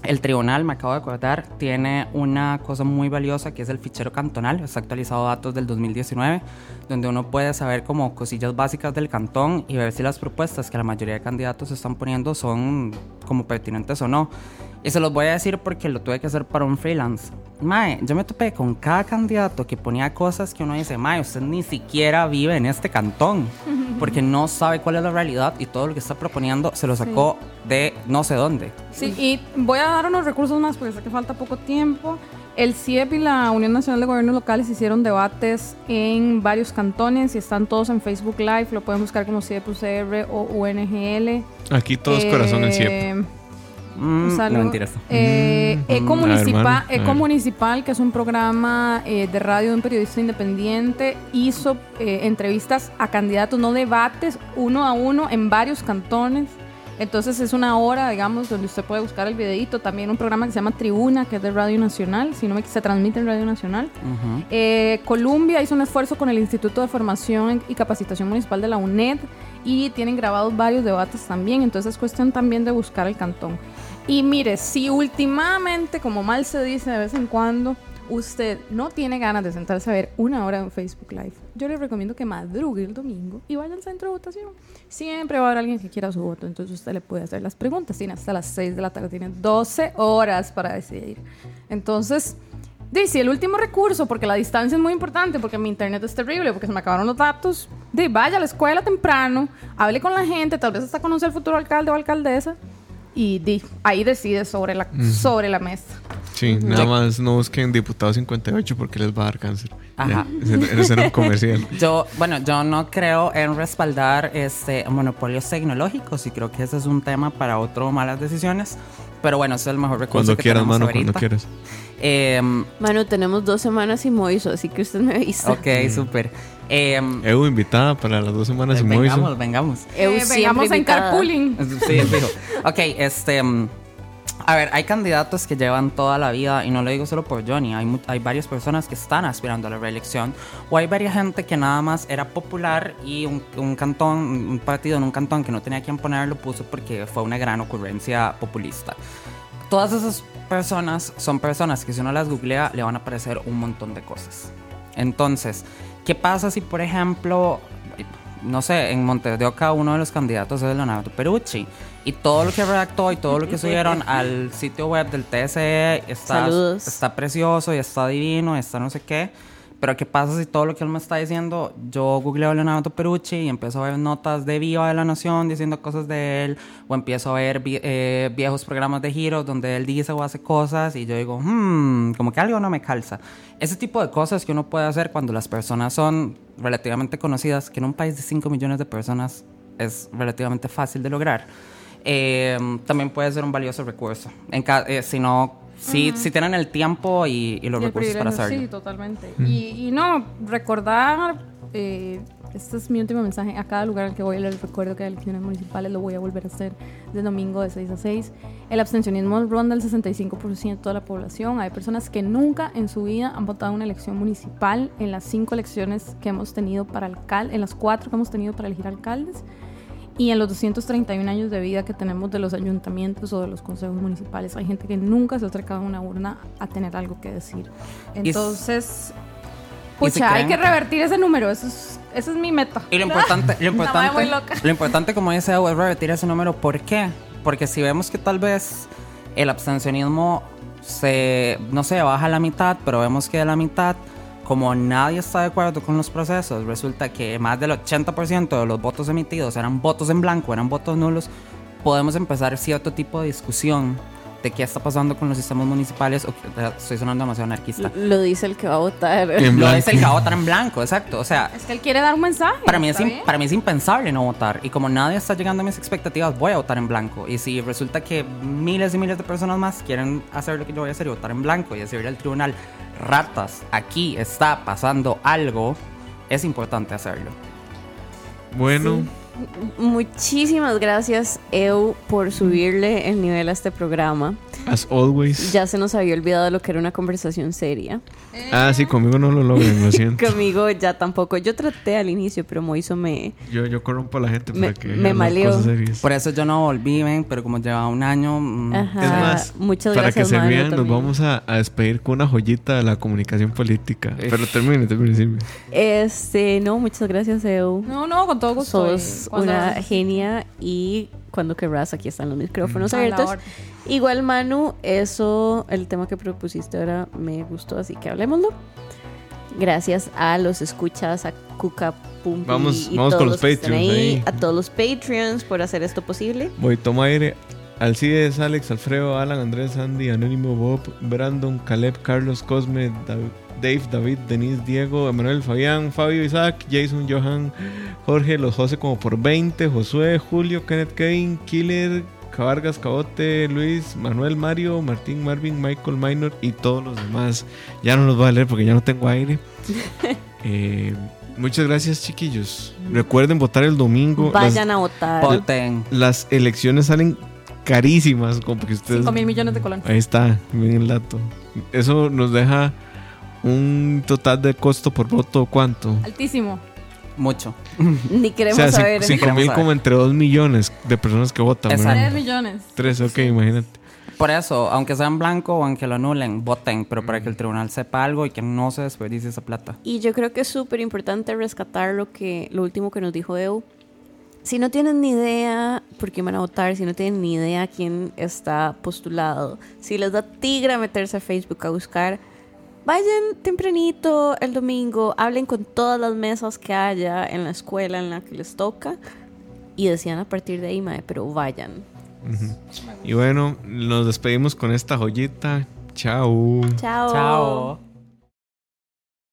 El tribunal, me acabo de acordar, tiene una cosa muy valiosa que es el fichero cantonal. Está actualizado datos del 2019, donde uno puede saber como cosillas básicas del cantón y ver si las propuestas que la mayoría de candidatos están poniendo son como pertinentes o no. Y se los voy a decir porque lo tuve que hacer para un freelance. Mae, yo me topé con cada candidato que ponía cosas que uno dice, Mae, usted ni siquiera vive en este cantón, <laughs> porque no sabe cuál es la realidad y todo lo que está proponiendo se lo sacó de no sé dónde. Sí, y voy a dar unos recursos más porque sé que falta poco tiempo. El CIEP y la Unión Nacional de Gobiernos Locales hicieron debates en varios cantones y están todos en Facebook Live. Lo pueden buscar como CIEP UCR o UNGL. Aquí todo es corazón en CIEP. Mm, un no mentiras. Eh, Mm, Eco, ver, Municipal, mano, a ver. Eco Municipal, que es un programa eh, de radio de un periodista independiente, hizo eh, entrevistas a candidatos, no debates, uno a uno en varios cantones. Entonces es una hora, digamos, donde usted puede buscar el videito. También un programa que se llama Tribuna, que es de Radio Nacional, si no me se transmite en Radio Nacional. Eh, Colombia hizo un esfuerzo con el Instituto de Formación y Capacitación Municipal de la UNED y tienen grabados varios debates también, entonces es cuestión también de buscar el cantón. Y mire, si últimamente, como mal se dice de vez en cuando, usted no tiene ganas de sentarse a ver una hora en Facebook Live, yo le recomiendo que madrugue el domingo y vaya al centro de votación. Siempre va a haber alguien que quiera su voto, entonces usted le puede hacer las preguntas. Tiene hasta las 6 de la tarde, tiene 12 horas para decidir. Entonces, Dice, el último recurso, porque la distancia es muy importante, porque mi internet es terrible, porque se me acabaron los datos. De vaya a la escuela temprano, hable con la gente, tal vez hasta conocer al futuro alcalde o alcaldesa. Y di, ahí decide sobre la, sobre la mesa. Sí, nada más no busquen diputado 58 porque les va a dar cáncer. Ajá. Era un <laughs> comercial. Yo, bueno, yo no creo en respaldar este monopolios tecnológicos y creo que ese es un tema para otro malas decisiones. Pero bueno, ese es el mejor recurso Cuando que quieras, tenemos mano, ahorita. cuando quieras. Em, Manu, tenemos dos semanas sin Moiso, así que usted me avisa. ok, súper. Em, Evo invitada para las dos semanas y vengamos, Moiso. vengamos. Eu Eh, siempre vengamos en invitada. carpooling. Sí, fijo. Ok, este. mm, A ver, hay candidatos que llevan toda la vida, y no lo digo solo por Johnny, hay, hay varias personas que están aspirando a la reelección, o hay varias gente que nada más era popular y un, un cantón, un partido en un cantón que no tenía quien poner lo puso porque fue una gran ocurrencia populista. Todas esas personas son personas que si uno las googlea le van a aparecer un montón de cosas. Entonces, ¿qué pasa si, por ejemplo, no sé, en Montes de Oca uno de los candidatos es Leonardo Perucci? Y todo lo que redactó y todo lo que subieron <laughs> al sitio web del TSE está, Saludos. está precioso y está divino y está no sé qué. Pero ¿qué pasa si todo lo que él me está diciendo, yo googleo a Leonardo Perucci y empiezo a ver notas de Viva de la Nación diciendo cosas de él, o empiezo a ver eh, viejos programas de giros donde él dice o hace cosas y yo digo, hmm, como que algo no me calza. Ese tipo de cosas que uno puede hacer cuando las personas son relativamente conocidas, que en un país de 5 millones de personas es relativamente fácil de lograr, eh, también puede ser un valioso recurso. En eh, si no, si, si tienen el tiempo y, y los Y recursos para hacerlo. Sí, totalmente. Y, y no, recordar eh, este es mi último mensaje. A cada lugar al que voy les recuerdo que hay elecciones municipales lo voy a volver a hacer de domingo de 6 a 6. El abstencionismo ronda el 65% de la población. Hay personas que nunca en su vida han votado una elección municipal en las cinco elecciones que hemos tenido para alcalde, en las cuatro que hemos tenido para elegir alcaldes y en los 231 años de vida que tenemos de los ayuntamientos o de los consejos municipales. Hay gente que nunca se ha acercado a una urna a tener algo que decir. Entonces, ¿Y si pucha, hay que revertir ese número. Eso es, esa es mi meta. Y lo importante, lo <laughs> importante, lo importante como dice es revertir ese número. ¿Por qué? Porque si vemos que tal vez el abstencionismo se, no sé, baja a la mitad, pero vemos que de la mitad, como nadie está de acuerdo con los procesos, resulta que más del 80% de los votos emitidos eran votos en blanco, eran votos nulos, podemos empezar cierto tipo de discusión de qué está pasando con los sistemas municipales. o estoy sonando demasiado anarquista. Lo dice el que va a votar. En Lo es el que va a votar en blanco, exacto. O sea, Es que él quiere dar un mensaje. para mí, es ¿está im- bien? para mí es impensable no votar. Y como nadie está llegando a mis expectativas, voy a votar en blanco. Y si resulta que miles y miles de personas más quieren hacer lo que yo voy a hacer y votar en blanco y decirle al tribunal, ratas, aquí está pasando algo, es importante hacerlo. Bueno, Muchísimas gracias, Eu, por subirle el nivel a este programa. as always. Ya se nos había olvidado lo que era una conversación seria. Ah, sí, conmigo no lo logran, lo siento. <laughs> Conmigo ya tampoco. Yo traté al inicio, pero Moiso me... Yo, yo corrompo a la gente Me- para que me hagan las maleó. Por eso yo no volví, ven, pero como lleva un año... mm, Ajá. Es más, muchas para gracias, que se vean, nos vamos a, a despedir con una joyita de la comunicación política. Pero termine, termine, Silvia. Este, no, muchas gracias, Eu. No, no, con todo gusto. Sos una genia y cuando querrás, aquí están los micrófonos abiertos. Igual, Manu, eso, el tema que propusiste ahora me gustó, así que hablemoslo. Gracias a los escuchas, a Cuca Pumpi Vamos- y vamos todos con los Patreons ahí. a todos los Patreons por hacer esto posible. Voy, toma aire. Alcides, Alex, Alfredo, Alan, Andrés, Andy, Anónimo, Bob, Brandon, Caleb, Carlos, Cosme, Dav- Dave, David, Denise, Diego, Emanuel, Fabián, Fabio, Isaac, Jason, Johan, Jorge, los José como por 20, Josué, Julio, Kenneth, Kane, Killer, Cabargas, Cabote, Luis, Manuel, Mario, Martín, Marvin, Michael, Minor y todos los demás. Ya no los voy a leer porque ya no tengo aire. <laughs> Eh, muchas gracias, chiquillos. Recuerden votar el domingo. Las- Vayan a votar. Voten. las elecciones salen carísimas, como que ustedes. 5 mil millones de colones. Ahí está, bien el dato. Eso nos deja un total de costo por voto, ¿cuánto? Altísimo. Mucho. Ni O queremos sea, cin- saber. cinco queremos mil saber. como entre 2 millones de personas que votan. Exacto. ¿verdad? 3 millones. Tres, ok, imagínate. Por eso, aunque sea en blanco o aunque lo anulen, voten, pero para que el tribunal sepa algo y que no se desperdicie esa plata. Y yo creo que es súper importante rescatar lo que lo último que nos dijo Eu. Si no tienen ni idea por quién van a votar, si no tienen ni idea quién está postulado, si les da tigre meterse a Facebook a buscar, vayan tempranito el domingo, hablen con todas las mesas que haya en la escuela en la que les toca y decían a partir de ahí, mae, pero vayan. Y bueno, nos despedimos con esta joyita. Chao. Chao. Chao.